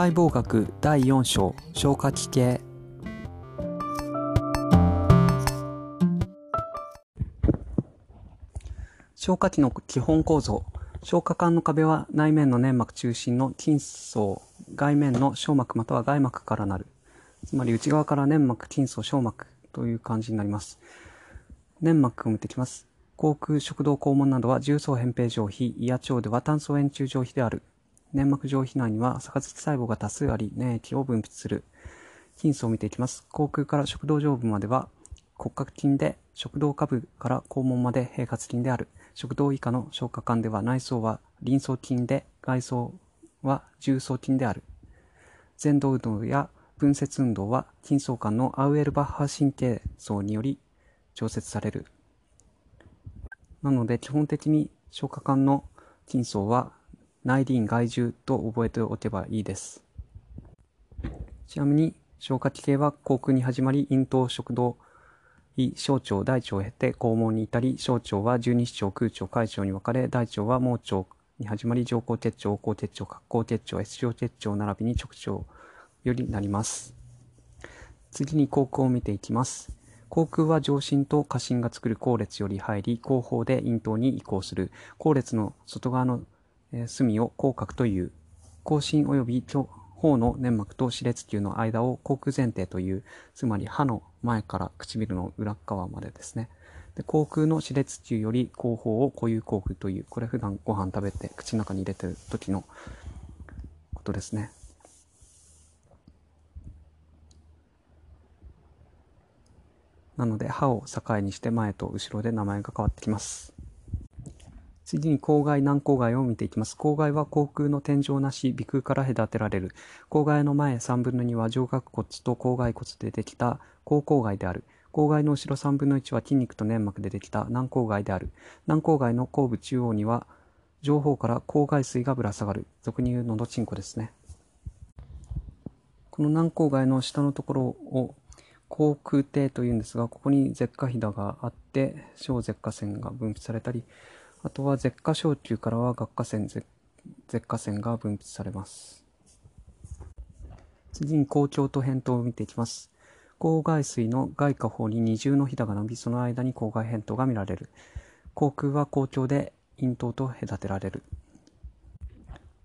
解剖学第4章消化器系。消化器の基本構造。消化管の壁は内面の粘膜中心の筋層外面の小膜または外膜からなる。つまり内側から粘膜筋層小膜という感じになります。粘膜を見ていきます。口腔食道肛門などは重層扁平上皮胃や腸では炭素円柱上皮である。粘膜上皮内には逆月細胞が多数あり、粘液を分泌する。筋層を見ていきます。口腔から食道上部までは骨格筋で、食道下部から肛門まで平滑筋である。食道以下の消化管では内層は輪層筋で、外層は重層筋である。前動運動や分節運動は筋層間のアウエルバッハ神経層により調節される。なので基本的に消化管の筋層は内輪外獣と覚えておけばいいです。ちなみに、消化器系は口腔に始まり、咽頭、食道、胃、小腸、大腸を経て肛門に至り、小腸は十二指腸、空腸、海腸に分かれ、大腸は盲腸に始まり、上行結腸、横行結腸、角行結腸、S 状結腸並びに直腸よりなります。次に口腔を見ていきます。口腔は上心と下心が作る後列より入り、後方で咽頭に移行する。後列の外側の隅を口角という。口心及び頬の粘膜と歯列球の間を口腔前提という、つまり歯の前から唇の裏側までですね。で口腔の歯列球より後方を固有口腔という、これ普段ご飯食べて口の中に入れてる時のことですね。なので歯を境にして前と後ろで名前が変わってきます。次に口外軟口外を見ていきます。口外は口腔の天井なし、鼻腔から隔てられる。口外の前3分の2は上顎骨と口外骨でできた口口外である。口外の後ろ3分の1は筋肉と粘膜でできた軟口外である。軟口外の後部中央には上方から口外水がぶら下がる。俗に言うのどちんこですね。この軟口外の下のところを口腔底というんですが、ここに舌下ひだがあって、小舌下腺が分泌されたり、あとは舌下小球からは顎下腺、舌下腺が分泌されます。次に口腸と扁桃を見ていきます。口外水の外下方に二重のひだが伸び、その間に口外扁桃が見られる。口腔は口腸で咽頭と隔てられる。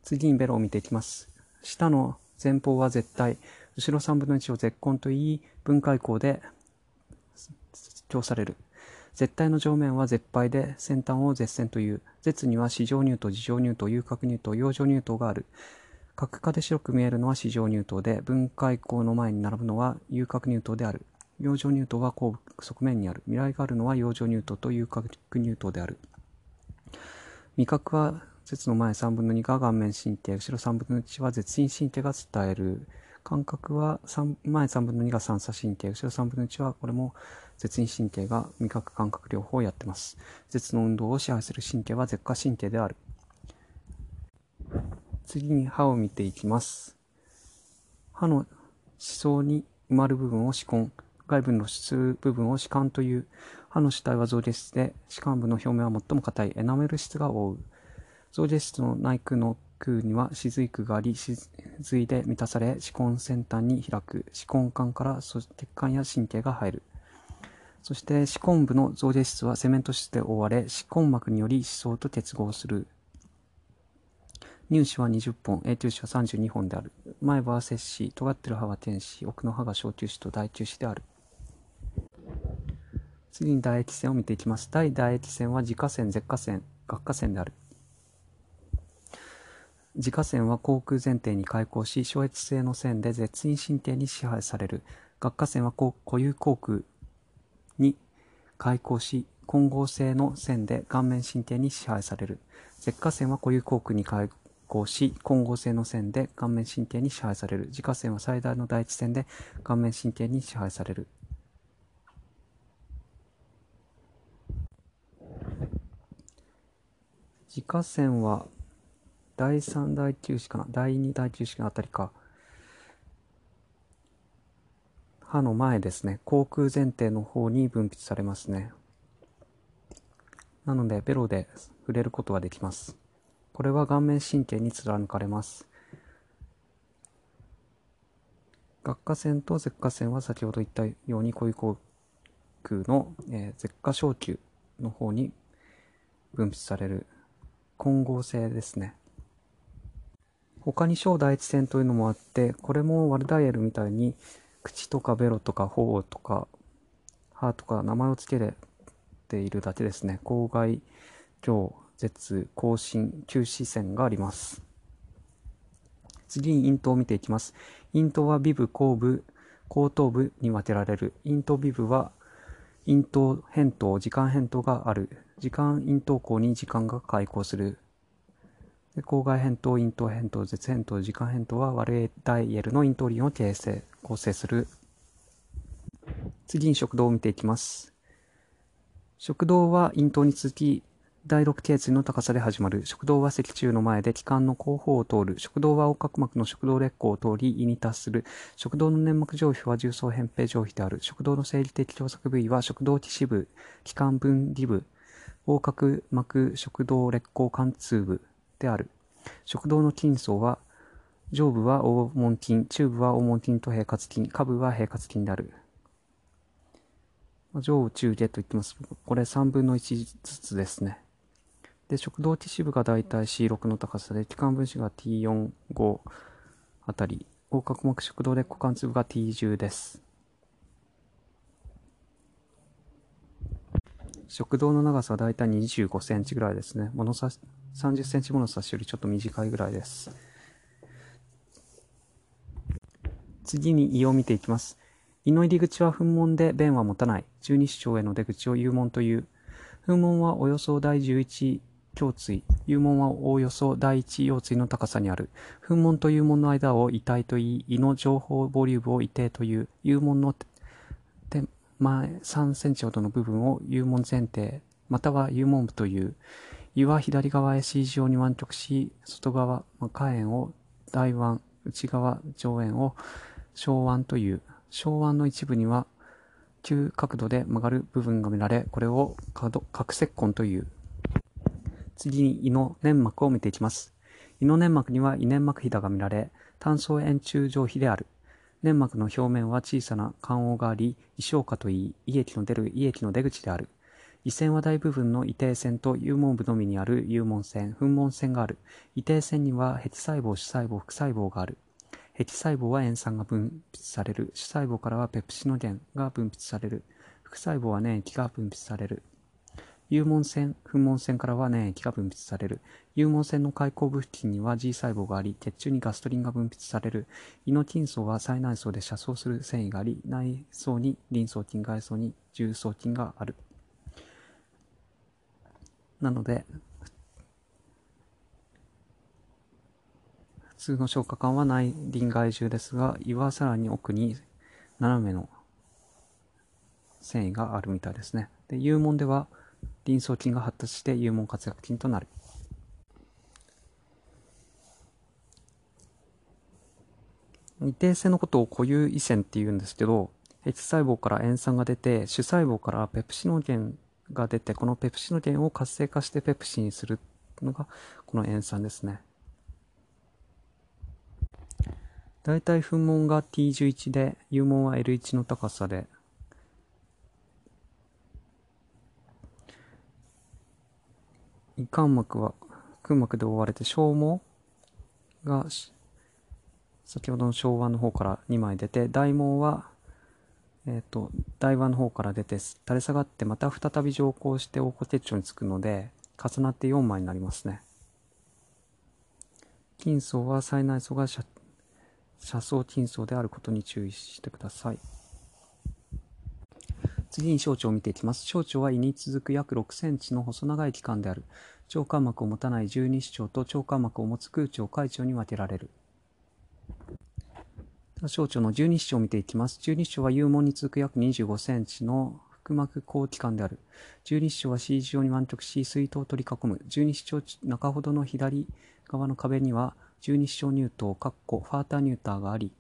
次にベロを見ていきます。下の前方は絶対、後ろ3分の1を絶根と言い、分解項で調される。絶対の上面は絶敗で先端を絶線という。絶には市場乳頭、自上乳頭、有角乳頭、陽上乳頭がある。角化で白く見えるのは市場乳頭で、分解口の前に並ぶのは有角乳頭である。陽上乳頭は後部側面にある。未来があるのは陽上乳頭と有角乳頭である。味覚は絶の前3分の2が顔面神経、後ろ3分の1は絶陰神経が伝える。感覚は3前3分の2が三叉神経、後ろ3分の1はこれも絶陰神経が味覚感覚両方やってます。絶の運動を支配する神経は舌下神経である。次に歯を見ていきます。歯の思想に埋まる部分を歯根、外部の質部分を歯間という、歯の主体は造形質で、歯間部の表面は最も硬いエナメル質が覆う。造形質の内腔の空には歯髄腔があり、歯髄で満たされ、歯根先端に開く。歯根管から血管や神経が入る。そして歯根部の造形質はセメント質で覆われ、歯根膜により歯槽と結合する。乳歯は20本、永久歯は32本である。前歯は摂歯、尖ってる歯は天歯、奥の歯が小中歯と大中歯である。次に唾液腺を見ていきます。大唾液腺は自家腺、舌下腺、顎下腺である。自家線は航空前提に開口し、小越性の線で絶陰神経に支配される。学科線は固有航空に開口し、混合性の線で顔面神経に支配される。舌下線は固有航空に開口し、混合性の線で顔面神経に支配される。自家線は最大の第一線で顔面神経に支配される。自家線は第3第9子かな？第2第9子のあたりか。歯の前ですね。口腔前提の方に分泌されますね。なので、ベロで触れることができます。これは顔面神経に貫かれます。顎下腺と舌下腺は先ほど言ったように小口腔の、えー、舌下小球の方に分泌される混合性ですね。他に小第一線というのもあって、これもワルダイエルみたいに口とかベロとか頬とか歯とか名前を付けているだけですね。口外、上、舌、口唇、球視線があります。次に咽頭を見ていきます。咽頭は鼻部、後部、後頭部に分けられる。咽頭鼻部は咽頭扁桃、時間扁桃がある。時間咽頭口に時間が開口する。で口外扁桃、咽頭扁桃、舌扁桃、時間扁桃はワルダイエルの咽頭輪を形成、構成する。次に食道を見ていきます。食道は咽頭に続き、第6頸椎の高さで始まる。食道は脊柱の前で気管の後方を通る。食道は横隔膜の食道劣行を通り胃に達する。食道の粘膜上皮は重層扁平上皮である。食道の生理的狭窄部位は食道基支部、気管分離部、横隔膜食道劣行貫通部である。食道の筋層は上部は横門筋、中部は横門筋と平滑筋、下部は平滑筋である。上中下と言ってます。これ3分の1ずつですね。で、食道基支部がだいたい C6 の高さで、気管分子が T4、5あたり、横隔膜食道で股関節部が T10 です。食道の長さはだいたい25センチぐらいですね。物差し、30センチ物差しよりちょっと短いぐらいです。次に胃を見ていきます。胃の入り口は噴門で便は持たない。十二指腸への出口を幽門という。噴門はおよそ第11胸椎、幽門はおおよそ第一腰椎の高さにある。噴門と幽門の間を異体といい、胃の情報ボリュームを異定という、幽門の手前3センチほどの部分を幽門前提、または幽門部という。胃は左側へ C 字状に湾曲し、外側、下縁を大湾、内側上縁を小湾という。小湾の一部には急角度で曲がる部分が見られ、これを角石痕という。次に胃の粘膜を見ていきます。胃の粘膜には胃粘膜ひだが見られ、単層円柱状皮である。粘膜の表面は小さな肝黄があり、胃消化といい、胃液の出る胃液の出口である。胃腺は大部分の胃底腺と幽門部のみにある幽門腺、噴門腺がある。胃底腺には壁細胞、主細胞、副細胞がある。壁細胞は塩酸が分泌される。主細胞からはペプシノゲンが分泌される。副細胞は粘液が分泌される。幽門腺、噴門腺からは粘液が分泌される。幽門腺の開口部付近には G 細胞があり、血中にガストリンが分泌される。胃の筋層は最内層で車窓する繊維があり、内層に輪層筋、外層に重層筋がある。なので、普通の消化管は内輪外重ですが、胃はさらに奥に斜めの繊維があるみたいですね。で、幽門では輪層筋が発達して幽門活躍筋となる。一定性のことを固有胃腺って言うんですけど、H 細胞から塩酸が出て、主細胞からペプシノゲンが出て、このペプシノゲンを活性化してペプシにするのが、この塩酸ですね。大体噴門が T11 で、幽門は L1 の高さで、胃間膜は空膜で覆われて小毛が先ほどの小腕の方から2枚出て大毛はえっ、ー、と大腕の方から出て垂れ下がってまた再び上行して横骨結腸につくので重なって4枚になりますね筋層は最内層が車窓筋層であることに注意してください次に小腸を見ていきます。小腸は胃に続く約6センチの細長い器官である。腸間膜を持たない十二指腸と腸間膜を持つ空腸、海腸に分けられる。小腸の十二指腸を見ていきます。十二指腸は幽門に続く約25センチの腹膜後器官である。十二指腸は C 字状に湾曲し、水筒を取り囲む。十二指腸中ほどの左側の壁には、十二指腸乳頭、ファーターニューターがあり、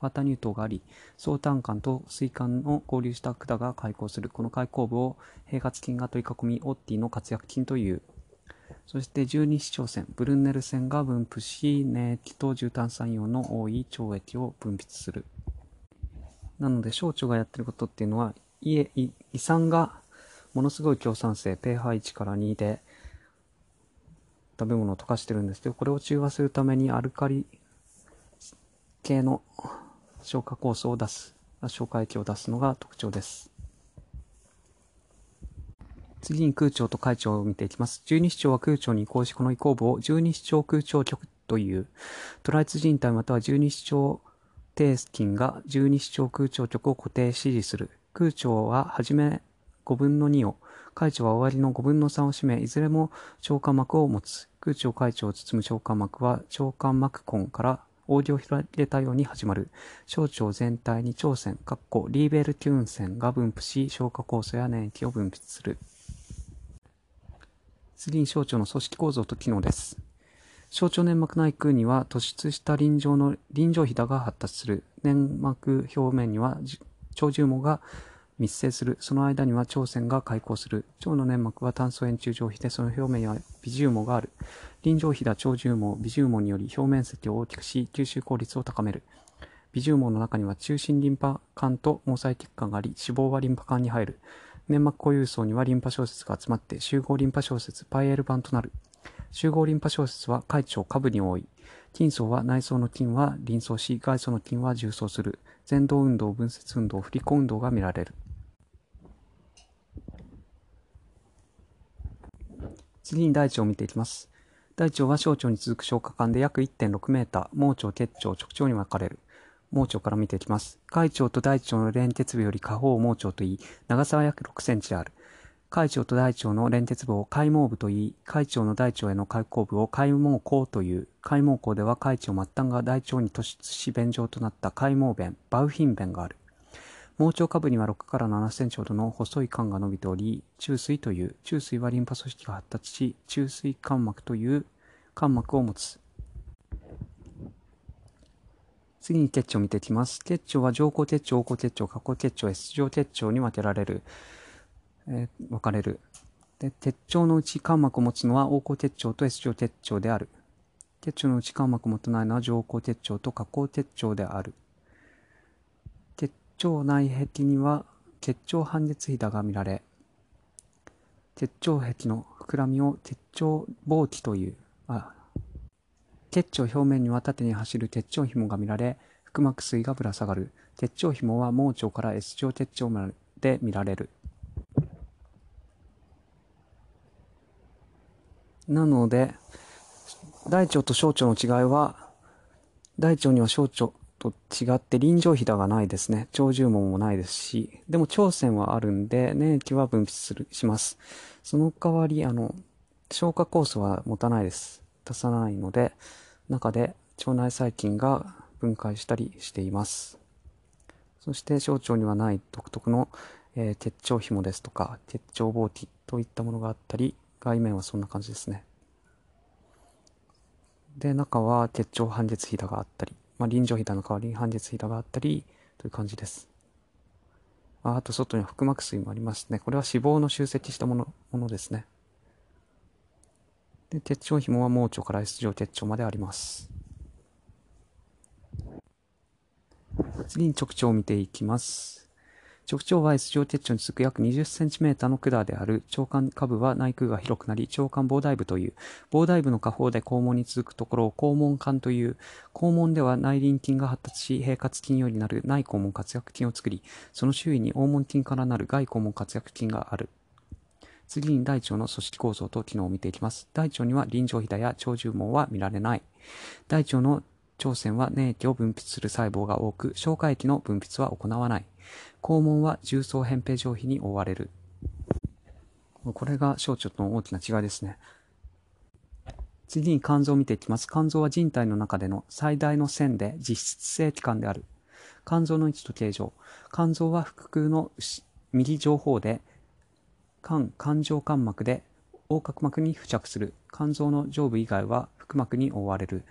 ファータ乳頭があり、相単管と水管の合流した管が開口する。この開口部を平滑筋が取り囲み、オッティの活躍筋という。そして十二指腸線、ブルンネル線が分布し、粘液と重炭酸イオンの多い腸液を分泌する。なので、小腸がやってることっていうのは、胃胃酸がものすごい強酸性、pH1 から2で食べ物を溶かしてるんですけど、これを中和するためにアルカリ系の消化酵素を出す、消化液を出すのが特徴です。次に空腸と海腸を見ていきます。十二指腸は空腸に移行し、この移行部を十二指腸空腸極という、トライツ人体または十二指腸底筋が十二指腸空腸極を固定支持する。空腸ははじめ5分の2を、海腸は終わりの5分の3を占め、いずれも腸間膜を持つ。空腸海腸を包む腸間膜は腸間膜根から扇を広げたように始まる。小腸全体に腸線、リーベルテューン線が分布し、消化酵素や粘液を分泌する。次に小腸の組織構造と機能です。小腸粘膜内腔には突出した輪状の輪状ひだが発達する。粘膜表面には腸重毛が密生する。その間には腸線が開口する。腸の粘膜は炭素円柱状皮で、その表面には微重毛がある。臨状皮だ腸重毛、微重毛により表面積を大きくし、吸収効率を高める。微重毛の中には中心リンパ管と毛細血管があり、脂肪はリンパ管に入る。粘膜固有層にはリンパ小節が集まって集合リンパ小節パイエル板となる。集合リンパ小節は海腸下部に多い。筋層は内層の筋は輪層し、外層の筋は重層する。前動運動、分節運動、振り子運動が見られる。次に大腸を見ていきます。大腸は小腸に続く消化管で約1.6メーター、盲腸、結腸、直腸に分かれる。盲腸から見ていきます。海腸と大腸の連結部より下方を盲腸といい、長さは約6センチある。海腸と大腸の連結部を海毛部といい、海腸の大腸への開口部を海毛孔という。海毛孔では海腸末端が大腸に突出し便状となった海毛弁、バウヒン弁がある。盲腸下部には6から7センチほどの細い管が伸びており、中水という、中水はリンパ組織が発達し、中水間膜という間膜を持つ。次に結腸を見ていきます。結腸は上行結腸、横行結腸、下行結腸、S 状結腸に分けられる、えー、分かれる。で、結腸のうち間膜を持つのは横行結腸と S 状結腸である。結腸のうち間膜を持たないのは上行結腸と下行結腸である。結腸内壁には結腸半月ひだが見られ、結腸壁の膨らみを結腸防気という、あ、結腸表面には縦に走る結腸紐が見られ、腹膜水がぶら下がる。結腸紐は盲腸から S 状結腸まで見られる。なので、大腸と小腸の違いは、大腸には小腸、と違って臨場ひだがないですね。長寿門もないですし、でも腸線はあるんで、粘液は分泌する、します。その代わり、あの、消化酵素は持たないです。出さないので、中で腸内細菌が分解したりしています。そして小腸にはない独特の、えー、結腸紐ですとか、結腸ボーティといったものがあったり、外面はそんな感じですね。で、中は結腸半月ひだがあったり、まあ、臨場ひだの代わりに半日ひだがあったりという感じです。ああと外には腹膜水もありますね。これは脂肪の集積したものものですね。で、鉄腸紐は盲腸から S 状鉄腸まであります。次に直腸を見ていきます。直腸は S 状鉄腸に続く約 20cm の管である腸管下部は内腔が広くなり、腸管膨大部という、膨大部の下方で肛門に続くところを肛門管という、肛門では内輪筋が発達し、平滑筋よりなる内肛門活躍筋を作り、その周囲に黄門筋からなる外肛門活躍筋がある。次に大腸の組織構造と機能を見ていきます。大腸には臨場ひだや腸重毛は見られない。大腸の腸腺は粘液を分泌する細胞が多く、消化液の分泌は行わない。肛門は重層扁平上皮に覆われる。これが小腸との大きな違いですね。次に肝臓を見ていきます。肝臓は人体の中での最大の線で実質性器官である。肝臓の位置と形状。肝臓は腹腔の右上方で、肝、肝状間膜で横隔膜に付着する。肝臓の上部以外は腹膜に覆われる。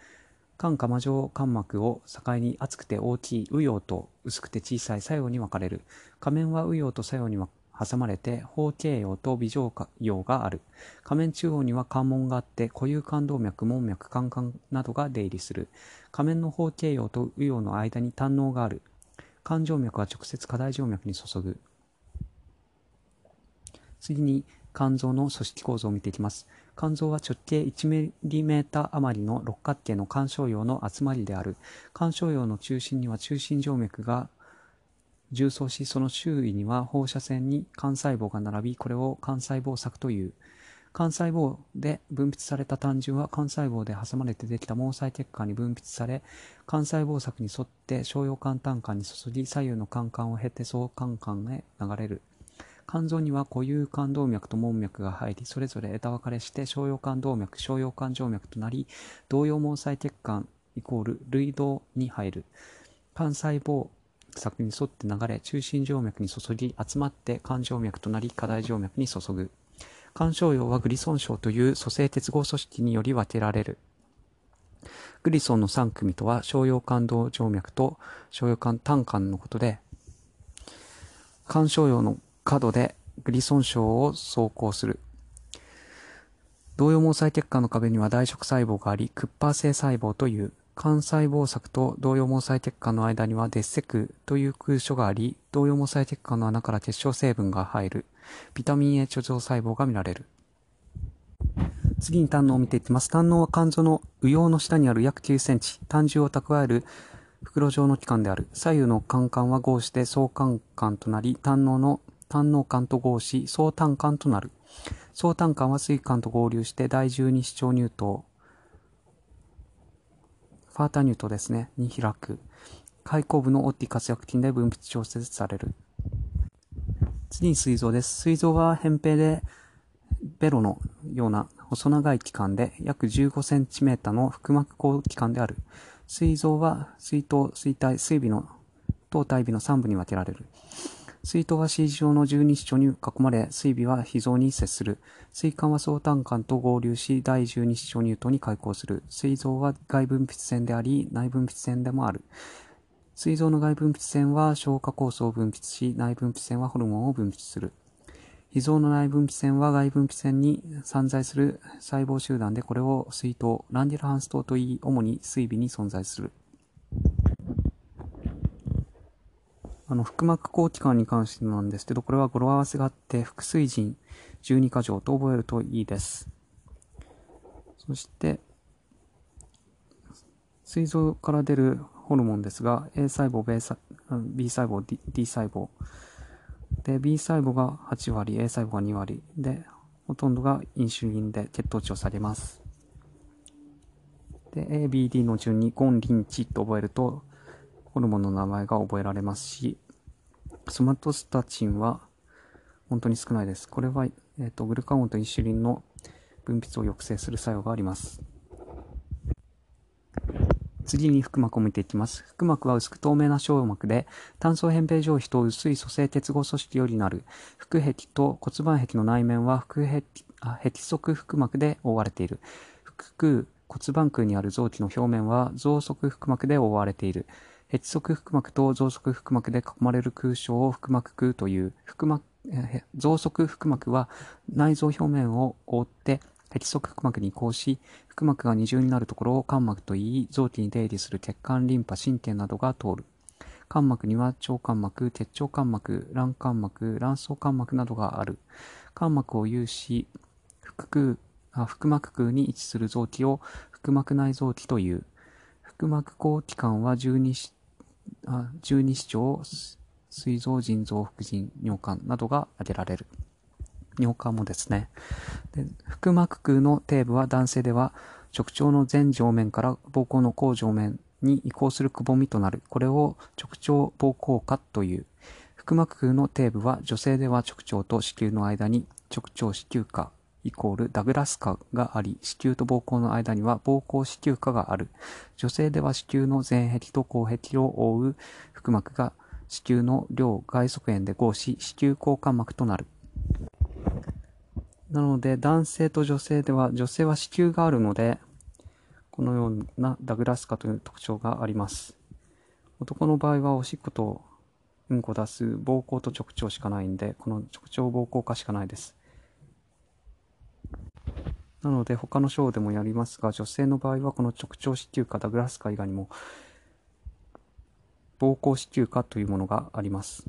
肝釜状間膜を境に厚くて大きい右葉と薄くて小さい左葉に分かれる。仮面は右葉と左葉に挟まれて、方形葉と微状葉がある。仮面中央には関門があって、固有冠動脈、門脈、肝管などが出入りする。仮面の方形葉と右葉の間に胆嚢がある。肝静脈は直接下大静脈に注ぐ。次に肝臓の組織構造を見ていきます。肝臓は直径 1mm 余りの六角形の肝小葉の集まりである。肝小葉の中心には中心静脈が重層し、その周囲には放射線に肝細胞が並び、これを肝細胞柵という。肝細胞で分泌された単純は肝細胞で挟まれてできた毛細血管に分泌され、肝細胞柵に沿って小葉肝胆管に注ぎ、左右の肝管を経て総肝管へ流れる。肝臓には固有肝動脈と門脈が入り、それぞれ枝分かれして小葉肝動脈、小葉肝静脈となり、同様毛細血管イコール類動に入る。肝細胞柵に沿って流れ、中心静脈に注ぎ、集まって肝静脈となり、下大静脈に注ぐ。肝小葉はグリソン症という組成結合組織により分けられる。グリソンの3組とは、小葉肝動静脈と小葉肝胆管のことで、肝小葉の角でグリソン症を走行する。同様毛細血管の壁には大食細胞があり、クッパー性細胞という、肝細胞膜と同様毛細血管の間にはデッセクという空所があり、同様毛細血管の穴から結晶成分が入る。ビタミン A 貯蔵細胞が見られる。次に胆のを見ていきます。胆のは肝臓の右葉の下にある約9センチ、胆汁を蓄える袋状の器官である。左右の肝管は合して相関管となり、胆のの胆の管と合し、総胆管となる。総胆管は水管と合流して第十二指腸乳頭、ファータニュートですね、に開く。開口部のオッティ活躍筋で分泌調節される。次に膵臓です。膵臓は扁平でベロのような細長い器官で約15センチメーターの腹膜口器官である。膵臓は膵頭、膵体、膵尾の、頭体尾の3部に分けられる。水筒は C 状の十二指腸に囲まれ、水尾は脾臓に接する。水管は相胆管と合流し、第十二指腸乳頭に開口する。膵臓は外分泌腺であり、内分泌腺でもある。膵臓の外分泌腺は消化酵素を分泌し、内分泌腺はホルモンを分泌する。脾臓の内分泌腺は外分泌腺に散在する細胞集団で、これを水筒、ランデルハンス糖といい、主に水尾に存在する。あの、腹膜口器官に関してなんですけど、これは語呂合わせがあって、腹水腎12箇条と覚えるといいです。そして、膵臓から出るホルモンですが、A 細胞、B 細胞、D, D 細胞。で、B 細胞が8割、A 細胞が2割。で、ほとんどがインシュリンで血糖値を下げます。で、A、B、D の順にゴン、リン、チと覚えると、ホルモンの名前が覚えられますし、ソマトスタチンは本当に少ないです。これは、えーと、グルカゴンとインシュリンの分泌を抑制する作用があります。次に腹膜を見ていきます。腹膜は薄く透明な小膜で、炭素扁平上皮と薄い組成結合組織よりなる。腹壁と骨盤壁の内面は腹壁あ壁側腹膜で覆われている。腹腔、骨盤腔にある臓器の表面は増側腹膜で覆われている。ヘッ側腹膜と増足腹膜で囲まれる空床を腹膜空という、腹膜、増足腹膜は内臓表面を覆って壁側腹膜に移行し、腹膜が二重になるところを肝膜と言い、臓器に出入りする血管、リンパ、神経などが通る。肝膜には腸肝膜、血腸肝膜、卵肝膜、卵巣肝膜などがある。肝膜を有し、腹、腹膜空に位置する臓器を腹膜内臓器という。腹膜後期間は12あ十二指腸、膵臓、腎臓、副腎、尿管などが挙げられる。尿管もですね。で腹膜腔の底部は男性では直腸の前上面から膀胱の後上面に移行するくぼみとなる。これを直腸膀胱下という。腹膜腔の底部は女性では直腸と子宮の間に直腸子宮下イコールダグラス化があり、子宮と膀胱の間には膀胱子宮化がある。女性では子宮の前壁と後壁を覆う腹膜が子宮の両外側縁で合し、子宮交換膜となる。なので、男性と女性では、女性は子宮があるので、このようなダグラス化という特徴があります。男の場合はおしっことうんこ出す膀胱と直腸しかないんで、この直腸膀胱化しかないです。なので他の章でもやりますが、女性の場合はこの直腸子宮下ダグラスか以外にも、膀胱子宮下というものがあります。